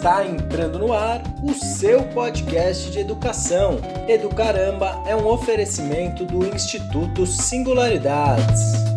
Está entrando no ar o seu podcast de educação. Educaramba é um oferecimento do Instituto Singularidades.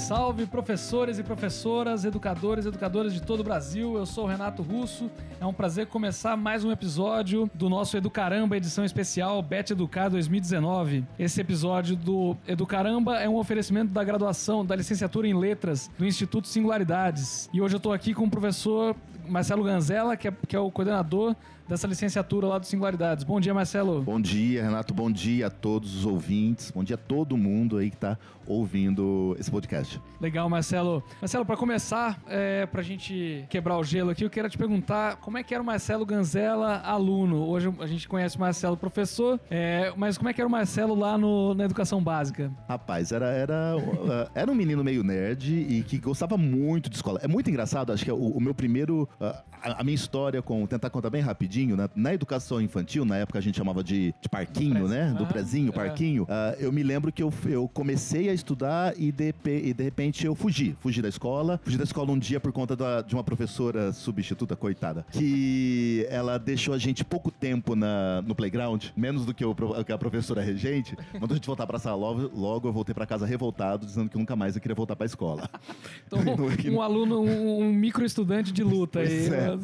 Salve, professores e professoras, educadores e educadoras de todo o Brasil. Eu sou o Renato Russo. É um prazer começar mais um episódio do nosso Educaramba, edição especial Bet Educar 2019. Esse episódio do Educaramba é um oferecimento da graduação da licenciatura em Letras do Instituto Singularidades. E hoje eu estou aqui com o professor Marcelo Ganzella, que é, que é o coordenador dessa licenciatura lá do Singularidades. Bom dia, Marcelo. Bom dia, Renato. Bom dia a todos os ouvintes. Bom dia a todo mundo aí que está ouvindo esse podcast. Legal, Marcelo. Marcelo, para começar, é, para a gente quebrar o gelo aqui, eu quero te perguntar como é que era o Marcelo Ganzella aluno. Hoje a gente conhece o Marcelo professor, é, mas como é que era o Marcelo lá no, na educação básica? Rapaz, era, era, era um menino meio nerd e que gostava muito de escola. É muito engraçado, acho que é o, o meu primeiro... A, a, minha história com... Tentar contar bem rapidinho, né? na educação infantil, na época a gente chamava de, de parquinho, né? Do prezinho, parquinho. Uh, eu me lembro que eu, eu comecei a estudar e de, e de repente eu fugi. Fugi da escola. Fugi da escola um dia por conta da, de uma professora substituta, coitada, que ela deixou a gente pouco tempo na, no playground, menos do que, que a professora regente. Mandou a gente voltar pra sala logo, logo eu voltei pra casa revoltado, dizendo que nunca mais eu queria voltar pra escola. Então, um aluno, um, um micro estudante de luta aí. É.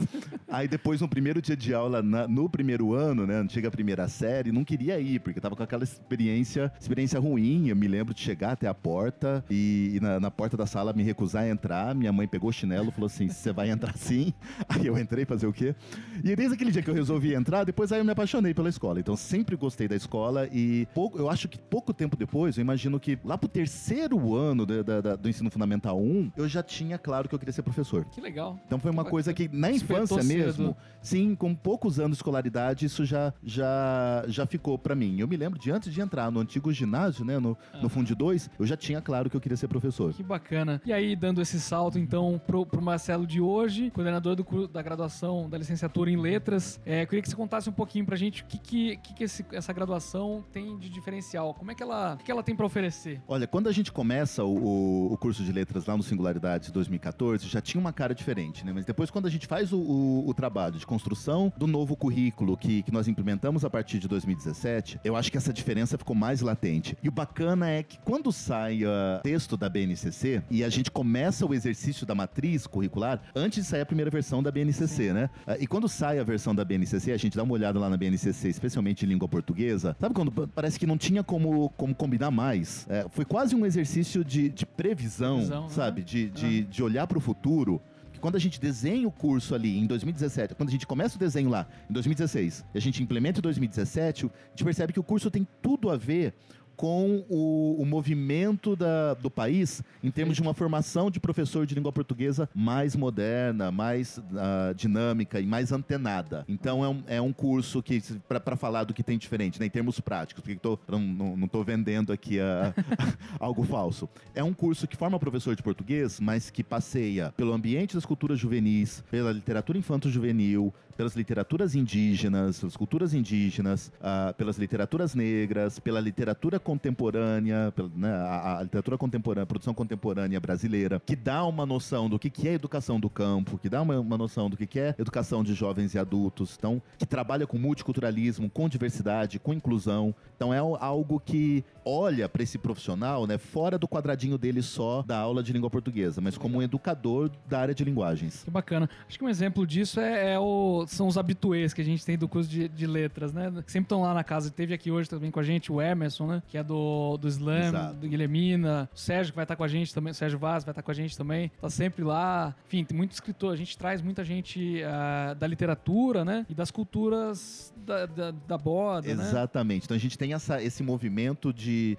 Aí depois, no primeiro dia de aula, na, no primeiro ano, né, chega a primeira série, não queria ir, porque tava com aquela experiência, experiência ruim. Eu me lembro de chegar até a porta e, e na, na, porta da sala me recusar a entrar. Minha mãe pegou o chinelo e falou assim: você vai entrar sim? Aí eu entrei fazer o quê? E desde aquele dia que eu resolvi entrar, depois aí eu me apaixonei pela escola. Então sempre gostei da escola e pouco, eu acho que pouco tempo depois, eu imagino que lá pro terceiro ano do, do, do ensino fundamental 1, eu já tinha claro que eu queria ser professor. Que legal. Então foi uma que coisa que na infância mesmo, sim, com poucos anos de escolaridade, isso já, já, já ficou para mim. Eu me lembro de antes de entrar no antigo ginásio, né, no, uhum. no Fundo 2, eu já tinha claro que eu queria ser professor. Que bacana. E aí, dando esse salto, então, pro, pro Marcelo de hoje, coordenador do, da graduação da licenciatura em letras, é, eu queria que você contasse um pouquinho pra gente o que, que, que, que esse, essa graduação tem de diferencial. Como é que ela, que ela tem para oferecer? Olha, quando a gente começa o, o, curso de letras lá no Singularidades 2014, já tinha uma cara diferente, né? Mas depois, quando a gente faz o, o, o trabalho de construção do novo currículo que, que nós implementamos a partir de 2017, eu acho que essa diferença ficou mais latente. E o bacana é que quando sai o uh, texto da BNCC e a gente começa o exercício da matriz curricular, antes de sair a primeira versão da BNCC, né? Uh, e quando sai a versão da BNCC, a gente dá uma olhada lá na BNCC, especialmente em língua portuguesa, sabe quando parece que não tinha como, como combinar mais? É, foi quase um exercício de, de previsão, previsão, né? sabe? Né? De, de, de olhar para o futuro quando a gente desenha o curso ali em 2017, quando a gente começa o desenho lá em 2016 e a gente implementa em 2017, a gente percebe que o curso tem tudo a ver com o, o movimento da, do país em termos de uma formação de professor de língua portuguesa mais moderna, mais uh, dinâmica e mais antenada. Então é um, é um curso que, para falar do que tem diferente, né, em termos práticos, porque tô, não estou vendendo aqui algo falso. É um curso que forma professor de português, mas que passeia pelo ambiente das culturas juvenis, pela literatura infanto-juvenil, pelas literaturas indígenas, pelas culturas indígenas, uh, pelas literaturas negras, pela literatura contemporânea, né, a, a, literatura contemporânea, a produção contemporânea brasileira, que dá uma noção do que, que é educação do campo, que dá uma, uma noção do que, que é educação de jovens e adultos, então, que trabalha com multiculturalismo, com diversidade, com inclusão. Então é algo que olha para esse profissional, né, fora do quadradinho dele só da aula de língua portuguesa, mas como um educador da área de linguagens. Que bacana. Acho que um exemplo disso é, é o são os habituês que a gente tem do curso de, de letras, né? Que sempre estão lá na casa. Teve aqui hoje também com a gente o Emerson, né? Que é do, do Slam, Exato. do Guilhermina. O Sérgio, que vai estar com a gente também. O Sérgio Vaz vai estar com a gente também. Tá sempre lá. Enfim, tem muito escritor. A gente traz muita gente uh, da literatura, né? E das culturas da, da, da boda, né? Exatamente. Né? Então a gente tem essa, esse movimento de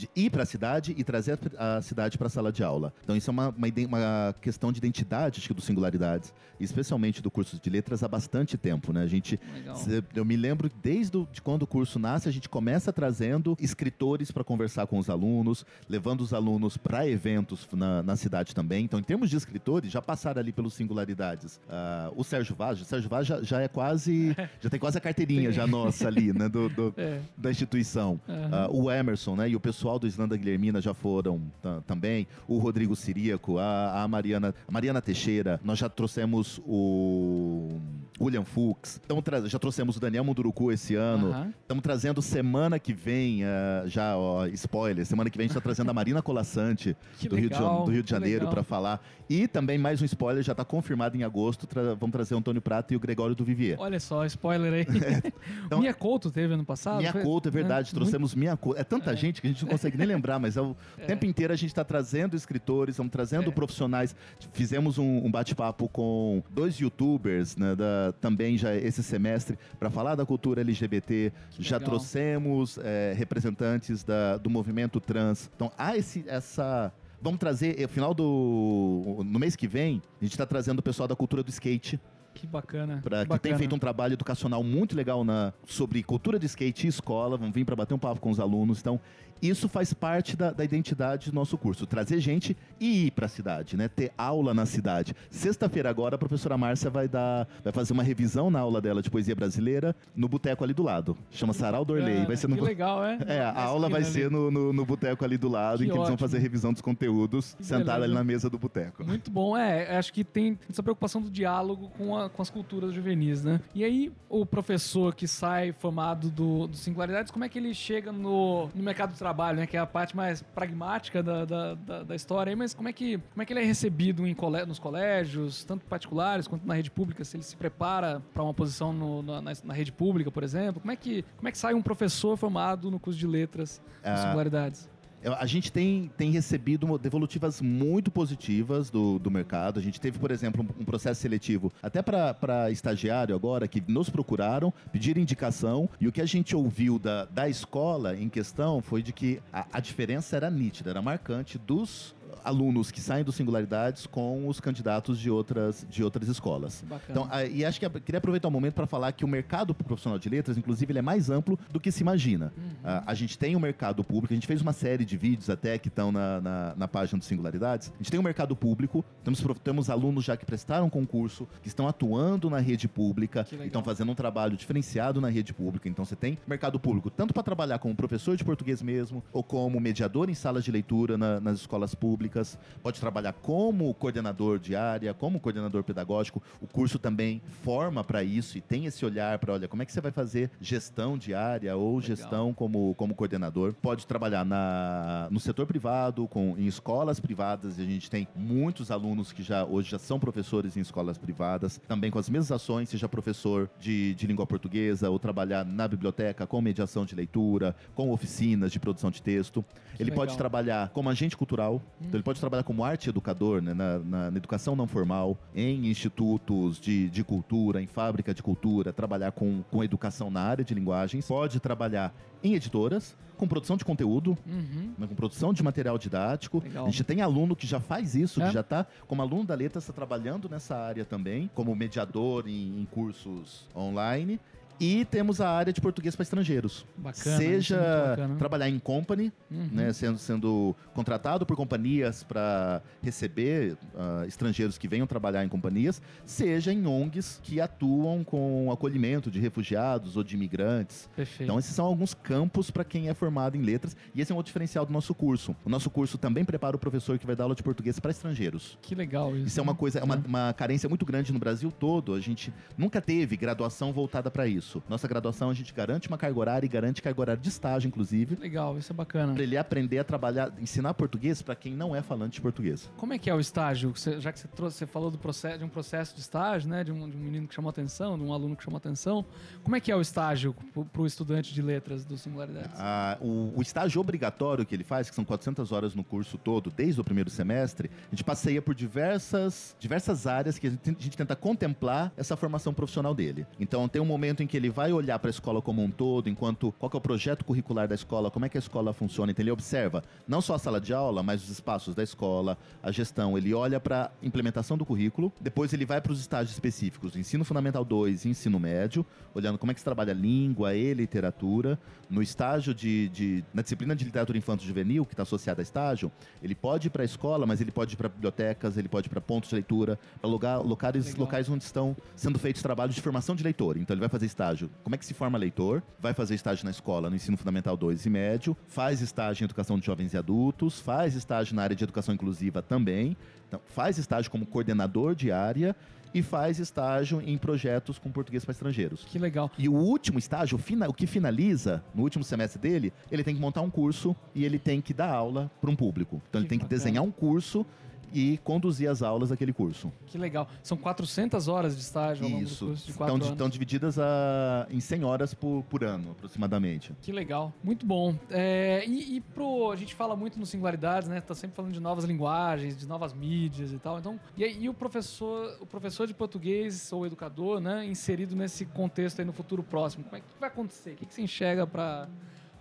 de ir para a cidade e trazer a cidade para a sala de aula. Então isso é uma, uma, uma, questão de identidade, acho que do Singularidades, especialmente do curso de letras há bastante tempo, né? A gente, Legal. eu me lembro desde do, de quando o curso nasce, a gente começa trazendo escritores para conversar com os alunos, levando os alunos para eventos na, na, cidade também. Então, em termos de escritores, já passaram ali pelos Singularidades. Uh, o Sérgio Vaz, o Sérgio Vaz já, já é quase, já tem quase a carteirinha já nossa ali, né? Do, do é. Da instituição. Uhum. Uh, o Emerson, né? E o pessoal pessoal do Islanda Guilhermina já foram também, o Rodrigo Siríaco, a, a Mariana, a Mariana Teixeira, nós já trouxemos o William Fuchs, tamo já trouxemos o Daniel Munduruku esse ano, estamos trazendo semana que vem, uh, já, ó, spoiler, semana que vem a gente está trazendo a Marina Colassante do, Rio de, do Rio de Janeiro para falar. E também mais um spoiler, já está confirmado em agosto, tra vamos trazer o Antônio Prata e o Gregório do Vivier. Olha só, spoiler aí. então, Minha Couto teve ano passado? Minha foi... Couto, é verdade, é, trouxemos muito... Minha Couto. É tanta é. gente que a gente não consegue nem lembrar, mas é o é. tempo inteiro a gente está trazendo escritores, estamos trazendo é. profissionais. Fizemos um, um bate-papo com dois youtubers, né, da, também já esse semestre, para falar da cultura LGBT. Que já legal. trouxemos é, representantes da, do movimento trans. Então há esse, essa Vamos trazer, no final do. No mês que vem, a gente está trazendo o pessoal da cultura do skate. Que bacana. Pra, que, bacana. tem feito um trabalho educacional muito legal na, sobre cultura de skate e escola. Vamos vir para bater um papo com os alunos. Então, isso faz parte da, da identidade do nosso curso. Trazer gente e ir para a cidade, né? Ter aula na cidade. Sexta-feira agora a professora Márcia vai dar, vai fazer uma revisão na aula dela de poesia brasileira no boteco ali do lado. Chama Sarau Dorley. Vai ser no que legal, é? É, a aula vai ali. ser no, no, no boteco ali do lado, que em que ótimo. eles vão fazer revisão dos conteúdos, sentados ali na mesa do boteco. Muito bom, é. Acho que tem essa preocupação do diálogo com, a, com as culturas juvenis, né? E aí, o professor que sai formado do, do Singularidades, como é que ele chega no, no mercado do trabalho? Trabalho, né? Que é a parte mais pragmática da, da, da, da história aí, mas como é, que, como é que ele é recebido em cole, nos colégios, tanto particulares quanto na rede pública? Se ele se prepara para uma posição no, na, na, rede pública, por exemplo? Como é, que, como é que sai um professor formado no curso de letras, ah, singularidades? A gente tem, tem recebido devolutivas muito positivas do, do mercado. A gente teve, por exemplo, um, processo seletivo até para estagiário agora, que nos procuraram, pediram indicação, e o que a gente ouviu da, da escola em questão foi de que a, a diferença era nítida, era marcante dos alunos que saem do Singularidades com os candidatos de outras, de outras escolas. Bacana. Então, a, e acho que a, queria aproveitar o um momento para falar que o mercado profissional de letras, inclusive, ele é mais amplo do que se imagina. Uhum. A, a, gente tem o um mercado público, a gente fez uma série de vídeos até que estão na, na, na, página do Singularidades. A gente tem o um mercado público, temos, temos alunos já que prestaram concurso, que estão atuando na rede pública, e estão fazendo um trabalho diferenciado na rede pública. Então, você tem mercado público tanto para trabalhar como professor de português mesmo, ou como mediador em salas de leitura na, nas escolas públicas públicas, pode trabalhar como coordenador de área, como coordenador pedagógico. O curso também forma para isso e tem esse olhar para, olha, como é que você vai fazer gestão de área ou Legal. gestão como, como coordenador. Pode trabalhar na, no setor privado, com, em escolas privadas, e a gente tem muitos alunos que já hoje já são professores em escolas privadas, também com as mesmas ações, seja professor de, de língua portuguesa ou trabalhar na biblioteca com mediação de leitura, com oficinas de produção de texto. Ele Legal. pode trabalhar como agente cultural, hum. então ele pode trabalhar como arte educador né, na, na, na, educação não formal, em institutos de, de cultura, em fábrica de cultura, trabalhar com, com educação na área de linguagens, pode trabalhar em editoras, com produção de conteúdo, uhum. né, com produção de material didático. Legal. A gente tem aluno que já faz isso, é. que já está, como aluno da letra, está trabalhando nessa área também, como mediador em, em cursos online. E temos a área de português para estrangeiros. Bacana. Seja bacana. trabalhar em company, uhum. né, sendo, sendo contratado por companhias para receber uh, estrangeiros que venham trabalhar em companhias, seja em ONGs que atuam com acolhimento de refugiados ou de imigrantes. Perfeito. Então, esses são alguns campos para quem é formado em letras. E esse é um outro diferencial do nosso curso. O nosso curso também prepara o professor que vai dar aula de português para estrangeiros. Que legal isso. Isso é uma coisa, é uma, uma carência muito grande no Brasil todo. A gente nunca teve graduação voltada para isso isso. Nossa graduação a gente garante uma carga horária e garante carga horária de estágio, inclusive. Legal, isso é bacana. Pra ele aprender a trabalhar, ensinar português para quem não é falante de português. Como é que é o estágio? Você, já que você trouxe, você falou do processo, de um processo de estágio, né? De um, de um menino que chamou atenção, de um aluno que chamou atenção. Como é que é o estágio para o estudante de letras do Singularidades? Ah, o, o, estágio obrigatório que ele faz, que são 400 horas no curso todo, desde o primeiro semestre, a gente passeia por diversas, diversas áreas que a gente, a gente tenta contemplar essa formação profissional dele. Então tem um momento em que ele vai olhar para a escola como um todo, enquanto qual é o projeto curricular da escola, como é que a escola funciona. Então ele observa não só a sala de aula, mas os espaços da escola, a gestão. Ele olha para a implementação do currículo, depois ele vai para os estágios específicos, ensino fundamental 2 e ensino médio, olhando como é que se trabalha língua e literatura. No estágio de, de na disciplina de literatura infanto juvenil, que está associada a estágio, ele pode ir para a escola, mas ele pode ir para bibliotecas, ele pode ir para pontos de leitura, para locais, locais onde estão sendo feitos trabalhos de formação de leitor. Então ele vai fazer estágio estágio. Como é que se forma leitor? Vai fazer estágio na escola, no ensino fundamental 2 e médio, faz estágio em educação de jovens e adultos, faz estágio na área de educação inclusiva também, então, faz estágio como coordenador de área e faz estágio em projetos com português para estrangeiros. Que legal. E o último estágio, o que finaliza no último semestre dele, ele tem que montar um curso e ele tem que dar aula para um público. Então que ele tem bacana. que desenhar um curso e conduzir as aulas daquele curso. Que legal. São 400 horas de estágio ao longo Isso. do curso de quatro estão, estão divididas a, em 100 horas por, por ano, aproximadamente. Que legal. Muito bom. É, e, e pro, a gente fala muito no Singularidades, né? Tá sempre falando de novas linguagens, de novas mídias e tal. Então, e, e o professor, o professor de português ou educador, né, inserido nesse contexto aí no futuro próximo, como é que vai acontecer? O que, que você enxerga para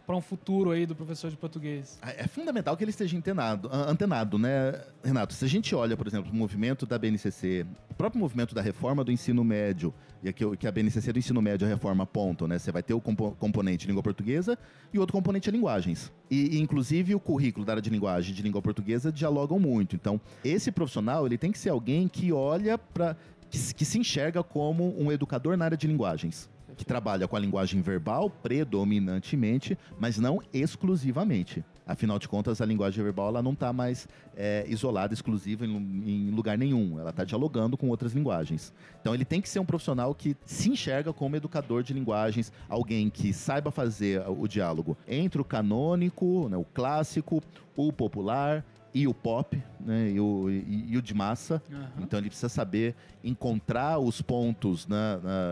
para um futuro aí do professor de português? É fundamental que ele esteja antenado, antenado, né, Renato? Se a gente olha, por exemplo, o movimento da BNCC, o próprio movimento da reforma do ensino médio, e aqui que a BNCC do ensino médio a reforma ponto, né? Você vai ter o compo componente língua portuguesa e outro componente é linguagens. E, e, inclusive o currículo da área de linguagem de língua portuguesa dialogam muito. Então, esse profissional, ele tem que ser alguém que olha para que, que se enxerga como um educador na área de linguagens que trabalha com a linguagem verbal predominantemente, mas não exclusivamente. Afinal de contas, a linguagem verbal ela não está mais é, isolada, exclusiva em, em, lugar nenhum. Ela está dialogando com outras linguagens. Então, ele tem que ser um profissional que se enxerga como educador de linguagens, alguém que saiba fazer o diálogo entre o canônico, né, o clássico, o popular e o pop, né, e, o, e, e o de massa. Uhum. Então ele precisa saber encontrar os pontos né,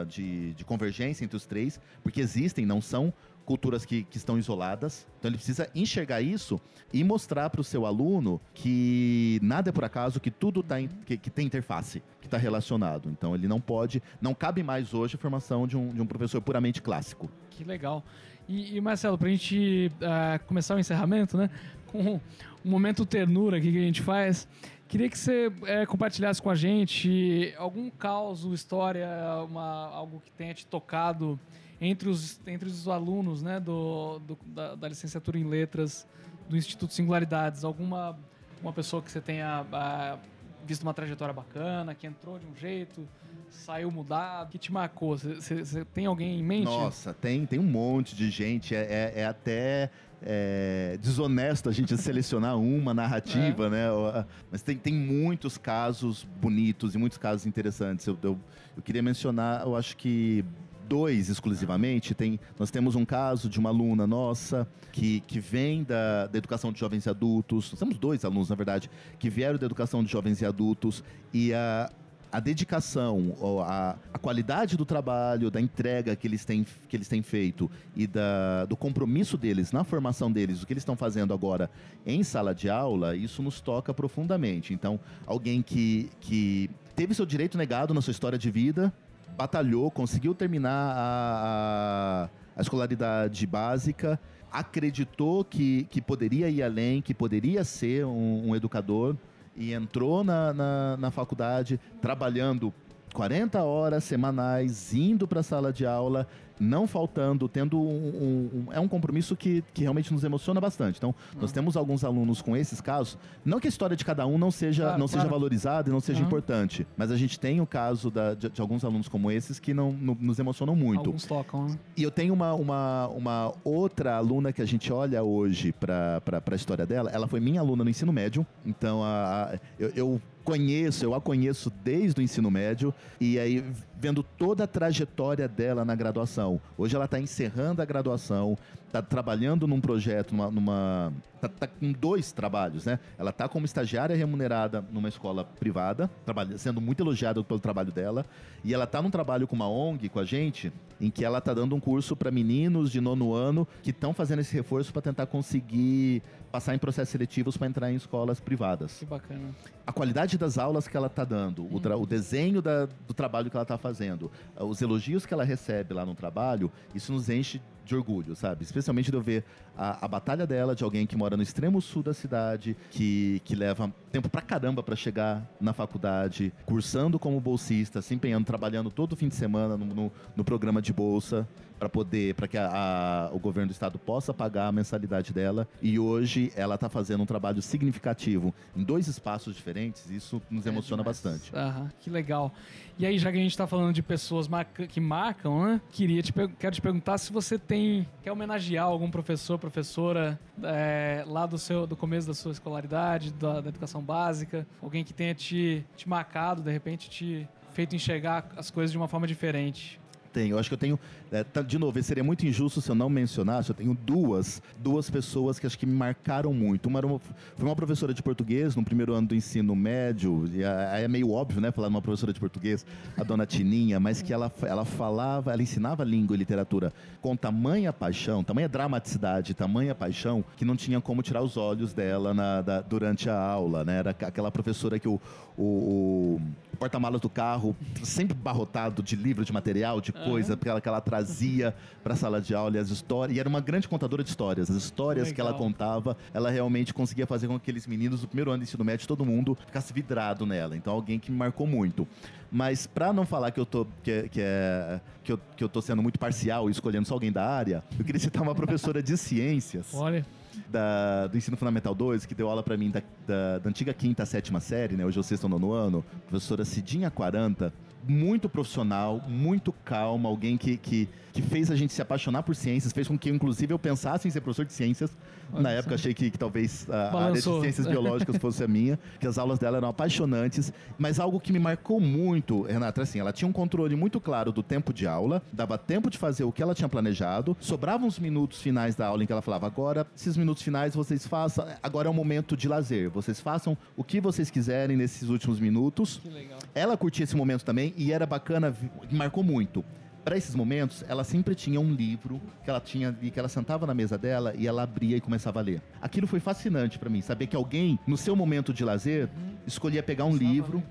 de, de convergência entre os três, porque existem, não são culturas que, que estão isoladas. Então ele precisa enxergar isso e mostrar para o seu aluno que nada é por acaso, que tudo tá in, que, que, tem interface, que está relacionado. Então ele não pode, não cabe mais hoje a formação de um, de um professor puramente clássico. Que legal. E, e Marcelo, para a gente uh, começar o encerramento, né? Com um momento ternura aqui que a gente faz. Queria que você é, compartilhasse com a gente algum caos, história, uma, algo que tenha te tocado entre os, entre os alunos né, do, do da, da, licenciatura em letras do Instituto Singularidades. Alguma uma pessoa que você tenha ah, visto uma trajetória bacana, que entrou de um jeito, saiu mudado, que te marcou? Você tem alguém em mente? Nossa, tem, tem um monte de gente. É, é, é até é, desonesto a gente selecionar uma narrativa, é. né? Mas tem, tem muitos casos bonitos e muitos casos interessantes. Eu, eu, eu queria mencionar, eu acho que dois exclusivamente. Tem, nós temos um caso de uma aluna nossa que, que vem da, da educação de jovens e adultos. Nós temos dois alunos, na verdade, que vieram da educação de jovens e adultos e a a dedicação, a, a qualidade do trabalho, da entrega que eles têm, que eles têm feito e da, do compromisso deles na formação deles, o que eles estão fazendo agora em sala de aula, isso nos toca profundamente. Então, alguém que, que teve seu direito negado na sua história de vida, batalhou, conseguiu terminar a, a, a escolaridade básica, acreditou que, que poderia ir além, que poderia ser um, um educador e entrou na, na, na faculdade trabalhando 40 horas semanais, indo para a sala de aula não faltando, tendo um, um, é um compromisso que, que realmente nos emociona bastante. Então, uhum. nós temos alguns alunos com esses casos, não que a história de cada um não seja, claro, não claro. seja valorizada e não seja uhum. importante, mas a gente tem o caso da, de, de, alguns alunos como esses que não, no, nos emocionam muito. Alguns tocam, né? E eu tenho uma, uma, uma outra aluna que a gente olha hoje para a história dela, ela foi minha aluna no ensino médio, então a, a eu, eu conheço, eu a conheço desde o ensino médio e aí vendo toda a trajetória dela na graduação. Hoje ela está encerrando a graduação, está trabalhando num projeto, numa, numa tá, tá, com dois trabalhos, né? Ela está como estagiária remunerada numa escola privada, sendo muito elogiada pelo trabalho dela, e ela está num trabalho com uma ONG com a gente, em que ela está dando um curso para meninos de nono ano que estão fazendo esse reforço para tentar conseguir passar em processos seletivos para entrar em escolas privadas. Que bacana. A qualidade das aulas que ela está dando, hum. o, o, desenho da, do trabalho que ela está fazendo, os elogios que ela recebe lá no trabalho, isso nos enche de orgulho, sabe? Especialmente de eu ver a, a, batalha dela de alguém que mora no extremo sul da cidade, que, que leva tempo pra caramba para chegar na faculdade, cursando como bolsista, se empenhando, trabalhando todo fim de semana no, no, no programa de bolsa para poder, para que a, a, o governo do estado possa pagar a mensalidade dela. E hoje ela está fazendo um trabalho significativo em dois espaços diferentes. Isso nos é emociona demais. bastante. Aham, que legal. E aí, já que a gente está falando de pessoas marca, que marcam, né? Queria te, quero te perguntar se você tem quer homenagear algum professor, professora é, lá do seu do começo da sua escolaridade, da, da educação básica, alguém que tenha te, te marcado, de repente te feito enxergar as coisas de uma forma diferente tenho. Eu acho que eu tenho. É, de novo, seria muito injusto se eu não mencionasse. Eu tenho duas, duas pessoas que acho que me marcaram muito. Uma, uma foi uma professora de português no primeiro ano do ensino médio. E aí é meio óbvio, né? Falar de uma professora de português, a dona Tininha, mas que ela, ela falava, ela ensinava língua e literatura com tamanha paixão, tamanha dramaticidade, tamanha paixão, que não tinha como tirar os olhos dela na, da, durante a aula, né? Era aquela professora que o, o, o porta-malas do carro sempre barrotado de livro, de material, de coisa uhum. que, ela, que ela trazia para a sala de aula e as histórias. E era uma grande contadora de histórias. As histórias Legal. que ela contava, ela realmente conseguia fazer com que aqueles meninos do primeiro ano de ensino médio, todo mundo ficasse vidrado nela. Então, alguém que me marcou muito. Mas para não falar que eu tô que, que, é, que, eu, que eu tô sendo muito parcial e escolhendo só alguém da área, eu queria citar uma professora de ciências. Olha. Da, do Ensino Fundamental 2, que deu aula para mim da, da, da, antiga quinta, sétima série, né? Hoje eu sexto nono ano, professora Cidinha 40, muito profissional, muito calma, alguém que, que, que, fez a gente se apaixonar por ciências, fez com que, inclusive, eu pensasse em ser professor de ciências. Olha Na época, achei que, que talvez a Balançou. área de ciências biológicas fosse a minha, que as aulas dela eram apaixonantes. Mas algo que me marcou muito, Renata, assim, ela tinha um controle muito claro do tempo de aula, dava tempo de fazer o que ela tinha planejado, sobravam os minutos finais da aula em que ela falava: agora, esses minutos finais vocês façam, agora é o momento de lazer, vocês façam o que vocês quiserem nesses últimos minutos. Que legal. Ela curtia esse momento também e era bacana, marcou muito. Para esses momentos, ela sempre tinha um livro que ela tinha e que ela sentava na mesa dela e ela abria e começava a ler. Aquilo foi fascinante para mim, saber que alguém no seu momento de lazer escolhia pegar um livro.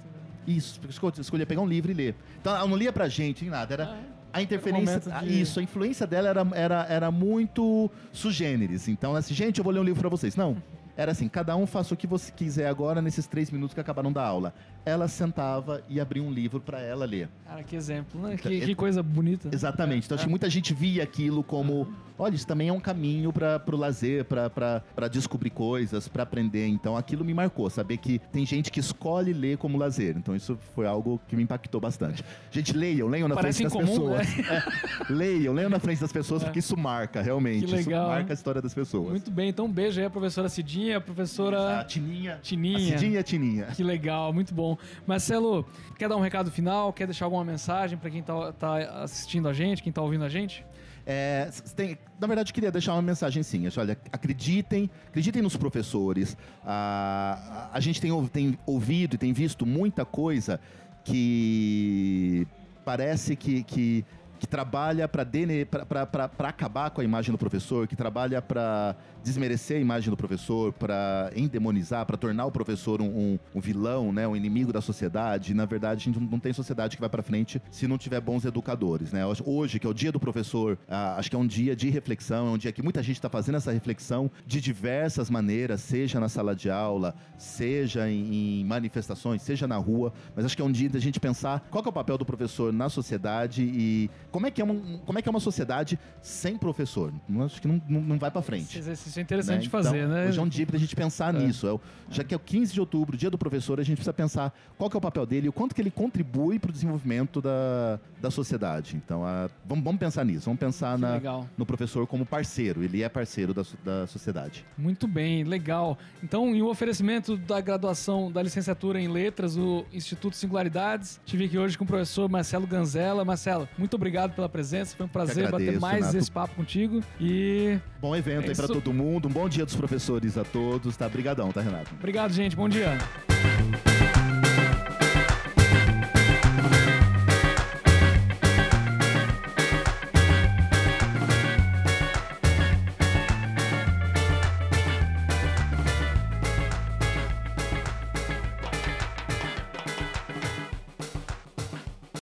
Isso, escolhia pegar um livro e ler. Então ela não lia pra gente nem nada, era ah, a interferência, de... isso, a influência dela era, era, era muito sugêneres. Então, assim, gente, eu vou ler um livro para vocês. Não, era assim, cada um faça o que você quiser agora nesses três minutos que acabaram da aula. Ela sentava e abria um livro para ela ler. Cara, que exemplo, né? Que, que coisa bonita. Exatamente. Então, acho que muita gente via aquilo como olha, isso também é um caminho para o lazer, para descobrir coisas, para aprender. Então aquilo me marcou, saber que tem gente que escolhe ler como lazer. Então isso foi algo que me impactou bastante. Gente, leiam, leiam na Parece frente das comum, pessoas. Né? É, leiam, leiam na frente das pessoas, é. porque isso marca, realmente. Que legal, isso marca a história das pessoas. Muito bem, então um beijo aí a professora Cidinha, a professora. A Tininha. Tininha. A Cidinha Tininha. Que legal, muito bom. Marcelo, quer dar um recado final? Quer deixar alguma mensagem para quem está tá assistindo a gente, quem está ouvindo a gente? É, tem, na verdade, queria deixar uma mensagem sim. Olha, acreditem, acreditem nos professores. A, a, a gente tem, tem ouvido e tem visto muita coisa que parece que, que que trabalha para acabar com a imagem do professor, que trabalha para desmerecer a imagem do professor, para endemonizar, para tornar o professor um, um, um, vilão, né, um inimigo da sociedade. Na verdade, a gente não tem sociedade que vai para frente se não tiver bons educadores. Né? Hoje, que é o dia do professor, ah, acho que é um dia de reflexão, é um dia que muita gente está fazendo essa reflexão de diversas maneiras, seja na sala de aula, seja em, em manifestações, seja na rua. Mas acho que é um dia da gente pensar qual é o papel do professor na sociedade e como é que é uma, como é, que é uma sociedade sem professor? Acho que não, não, não vai para frente. Isso é interessante né? de fazer, então, né? Hoje é um dia para a gente pensar é. nisso. É, já que é o 15 de outubro, dia do professor, a gente precisa pensar qual é o papel dele e o quanto que ele contribui para o desenvolvimento da, da sociedade. Então, a, vamos, vamos pensar nisso. Vamos pensar na, no professor como parceiro. Ele é parceiro da, da sociedade. Muito bem, legal. Então, em um oferecimento da graduação da licenciatura em letras, o Instituto Singularidades, estive aqui hoje com o professor Marcelo Ganzella. Marcelo, muito obrigado pela presença. Foi um prazer agradeço, bater mais Renato. esse papo contigo. E. Bom evento é aí para todo mundo. Um bom dia dos professores a todos. Tá? Obrigadão, tá, Renato? Obrigado, gente. Bom dia.